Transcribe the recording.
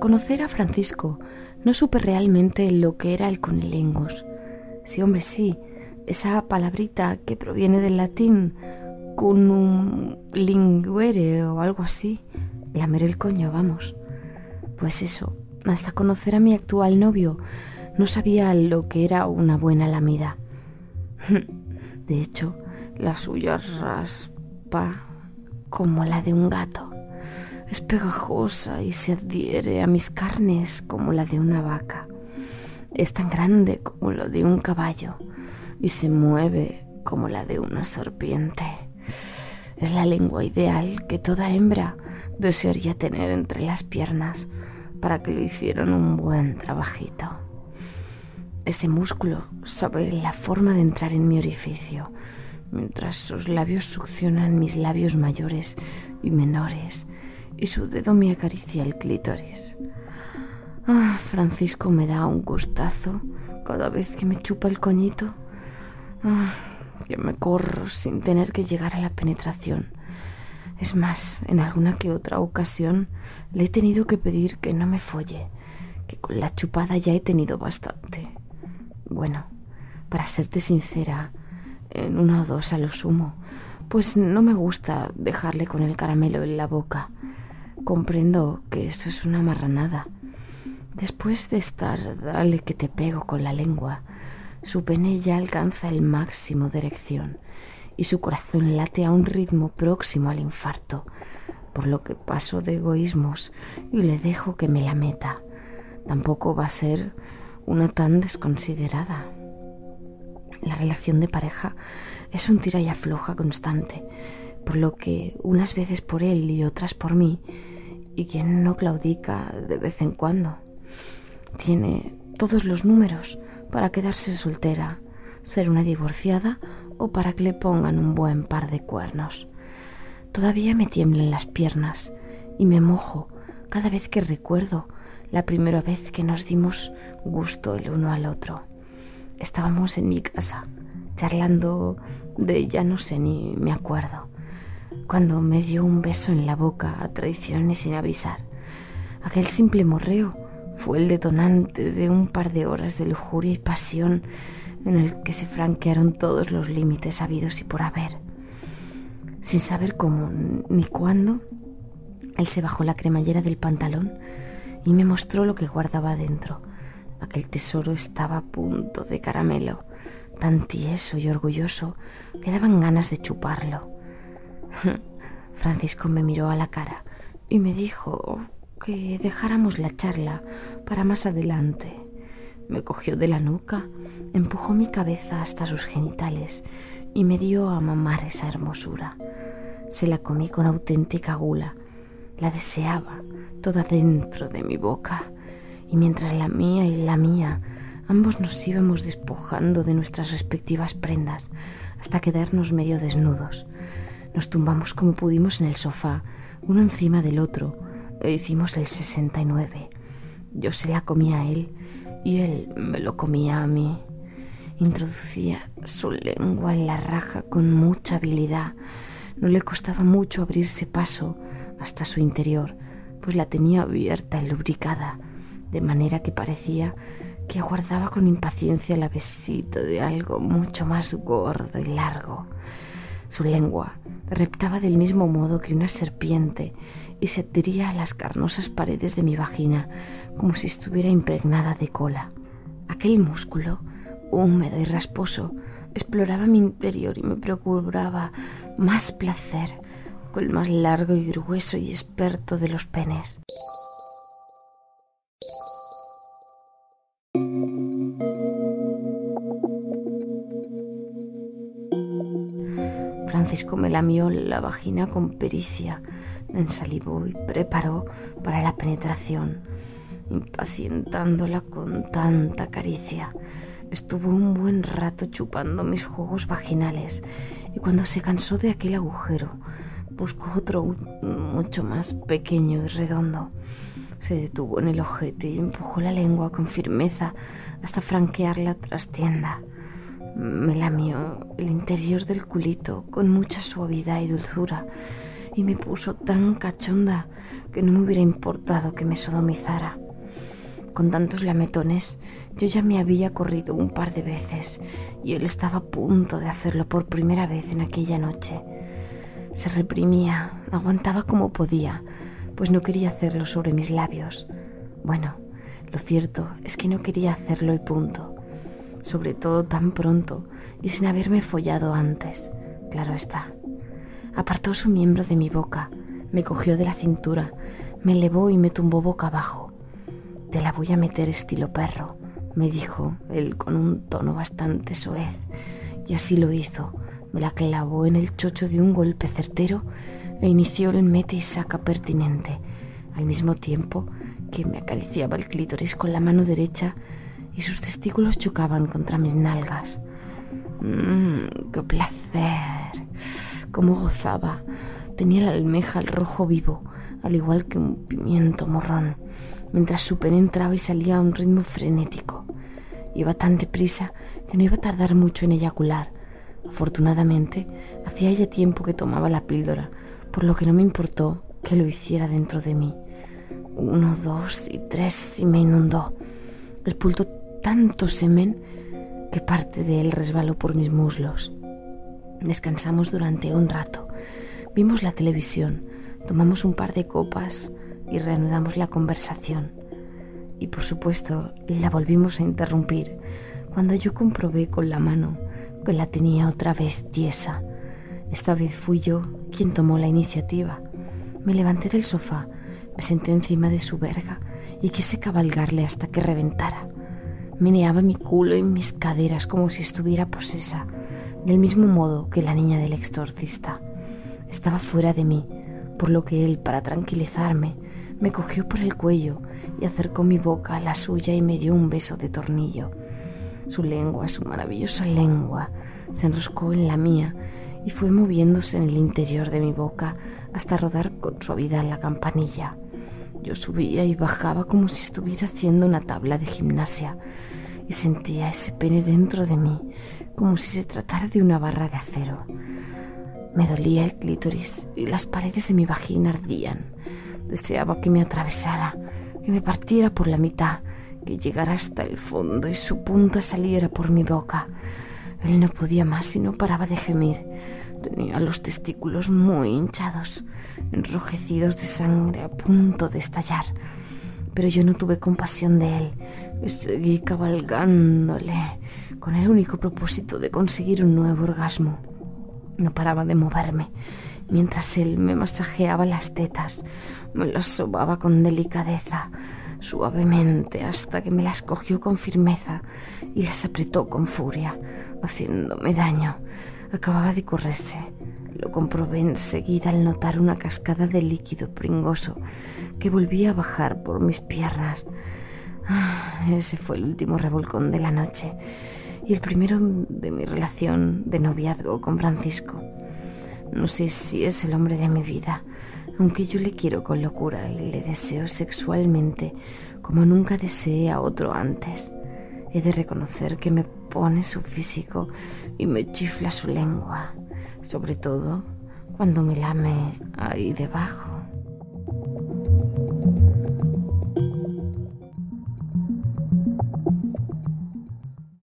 Conocer a Francisco, no supe realmente lo que era el cunilingus. Sí, hombre, sí, esa palabrita que proviene del latín cunum linguere o algo así. Lamer el coño, vamos. Pues eso, hasta conocer a mi actual novio, no sabía lo que era una buena lamida. De hecho, la suya raspa como la de un gato. Es pegajosa y se adhiere a mis carnes como la de una vaca. Es tan grande como lo de un caballo y se mueve como la de una serpiente. Es la lengua ideal que toda hembra desearía tener entre las piernas para que lo hicieran un buen trabajito. Ese músculo sabe la forma de entrar en mi orificio, mientras sus labios succionan mis labios mayores y menores y su dedo me acaricia el clítoris. Ah, Francisco me da un gustazo cada vez que me chupa el coñito. Ah, que me corro sin tener que llegar a la penetración. Es más, en alguna que otra ocasión le he tenido que pedir que no me folle, que con la chupada ya he tenido bastante. Bueno, para serte sincera, en una o dos a lo sumo, pues no me gusta dejarle con el caramelo en la boca Comprendo que eso es una marranada. Después de estar dale que te pego con la lengua, su pene ya alcanza el máximo de erección y su corazón late a un ritmo próximo al infarto, por lo que paso de egoísmos y le dejo que me la meta. Tampoco va a ser una tan desconsiderada. La relación de pareja es un tira y afloja constante, por lo que unas veces por él y otras por mí, y quien no claudica de vez en cuando. Tiene todos los números para quedarse soltera, ser una divorciada o para que le pongan un buen par de cuernos. Todavía me tiemblan las piernas y me mojo cada vez que recuerdo la primera vez que nos dimos gusto el uno al otro. Estábamos en mi casa, charlando de ya no sé ni me acuerdo cuando me dio un beso en la boca a traición y sin avisar. Aquel simple morreo fue el detonante de un par de horas de lujuria y pasión en el que se franquearon todos los límites habidos y por haber. Sin saber cómo ni cuándo, él se bajó la cremallera del pantalón y me mostró lo que guardaba dentro. Aquel tesoro estaba a punto de caramelo, tan tieso y orgulloso que daban ganas de chuparlo. Francisco me miró a la cara y me dijo que dejáramos la charla para más adelante. Me cogió de la nuca, empujó mi cabeza hasta sus genitales y me dio a mamar esa hermosura. Se la comí con auténtica gula, la deseaba toda dentro de mi boca y mientras la mía y la mía ambos nos íbamos despojando de nuestras respectivas prendas hasta quedarnos medio desnudos. Nos tumbamos como pudimos en el sofá, uno encima del otro, e hicimos el 69. Yo se la comía a él y él me lo comía a mí. Introducía su lengua en la raja con mucha habilidad. No le costaba mucho abrirse paso hasta su interior, pues la tenía abierta y lubricada, de manera que parecía que aguardaba con impaciencia la besita de algo mucho más gordo y largo. Su lengua reptaba del mismo modo que una serpiente y se adhería a las carnosas paredes de mi vagina como si estuviera impregnada de cola. Aquel músculo, húmedo y rasposo, exploraba mi interior y me procuraba más placer con el más largo y grueso y experto de los penes. Francisco me lamió la vagina con pericia, la ensalivó y preparó para la penetración, impacientándola con tanta caricia. Estuvo un buen rato chupando mis juegos vaginales y cuando se cansó de aquel agujero, buscó otro mucho más pequeño y redondo. Se detuvo en el ojete y empujó la lengua con firmeza hasta franquear la trastienda. Me lamió el interior del culito con mucha suavidad y dulzura y me puso tan cachonda que no me hubiera importado que me sodomizara. Con tantos lametones, yo ya me había corrido un par de veces y él estaba a punto de hacerlo por primera vez en aquella noche. Se reprimía, aguantaba como podía, pues no quería hacerlo sobre mis labios. Bueno, lo cierto es que no quería hacerlo y punto sobre todo tan pronto y sin haberme follado antes, claro está. Apartó su miembro de mi boca, me cogió de la cintura, me elevó y me tumbó boca abajo. Te la voy a meter estilo perro, me dijo él con un tono bastante soez, y así lo hizo. Me la clavó en el chocho de un golpe certero e inició el mete y saca pertinente, al mismo tiempo que me acariciaba el clítoris con la mano derecha y sus testículos chocaban contra mis nalgas. Mmm, qué placer. Cómo gozaba. Tenía la almeja al rojo vivo, al igual que un pimiento morrón, mientras su pene entraba y salía a un ritmo frenético. Iba tan deprisa que no iba a tardar mucho en eyacular. Afortunadamente, hacía ya tiempo que tomaba la píldora, por lo que no me importó que lo hiciera dentro de mí. Uno, dos y tres y me inundó. Expultó tanto semen que parte de él resbaló por mis muslos. Descansamos durante un rato, vimos la televisión, tomamos un par de copas y reanudamos la conversación. Y por supuesto la volvimos a interrumpir cuando yo comprobé con la mano que la tenía otra vez tiesa. Esta vez fui yo quien tomó la iniciativa. Me levanté del sofá, me senté encima de su verga y quise cabalgarle hasta que reventara. Meneaba mi culo y mis caderas como si estuviera posesa, del mismo modo que la niña del exorcista. Estaba fuera de mí, por lo que él, para tranquilizarme, me cogió por el cuello y acercó mi boca a la suya y me dio un beso de tornillo. Su lengua, su maravillosa lengua, se enroscó en la mía y fue moviéndose en el interior de mi boca hasta rodar con suavidad la campanilla. Yo subía y bajaba como si estuviera haciendo una tabla de gimnasia y sentía ese pene dentro de mí como si se tratara de una barra de acero. Me dolía el clítoris y las paredes de mi vagina ardían. Deseaba que me atravesara, que me partiera por la mitad, que llegara hasta el fondo y su punta saliera por mi boca. Él no podía más y no paraba de gemir. Tenía los testículos muy hinchados, enrojecidos de sangre a punto de estallar. Pero yo no tuve compasión de él. Seguí cabalgándole con el único propósito de conseguir un nuevo orgasmo. No paraba de moverme mientras él me masajeaba las tetas, me las sobaba con delicadeza, suavemente, hasta que me las cogió con firmeza y las apretó con furia, haciéndome daño. Acababa de correrse. Lo comprobé enseguida al notar una cascada de líquido pringoso que volvía a bajar por mis piernas. Ah, ese fue el último revolcón de la noche y el primero de mi relación de noviazgo con Francisco. No sé si es el hombre de mi vida, aunque yo le quiero con locura y le deseo sexualmente como nunca deseé a otro antes. He de reconocer que me pone su físico y me chifla su lengua, sobre todo cuando me lame ahí debajo.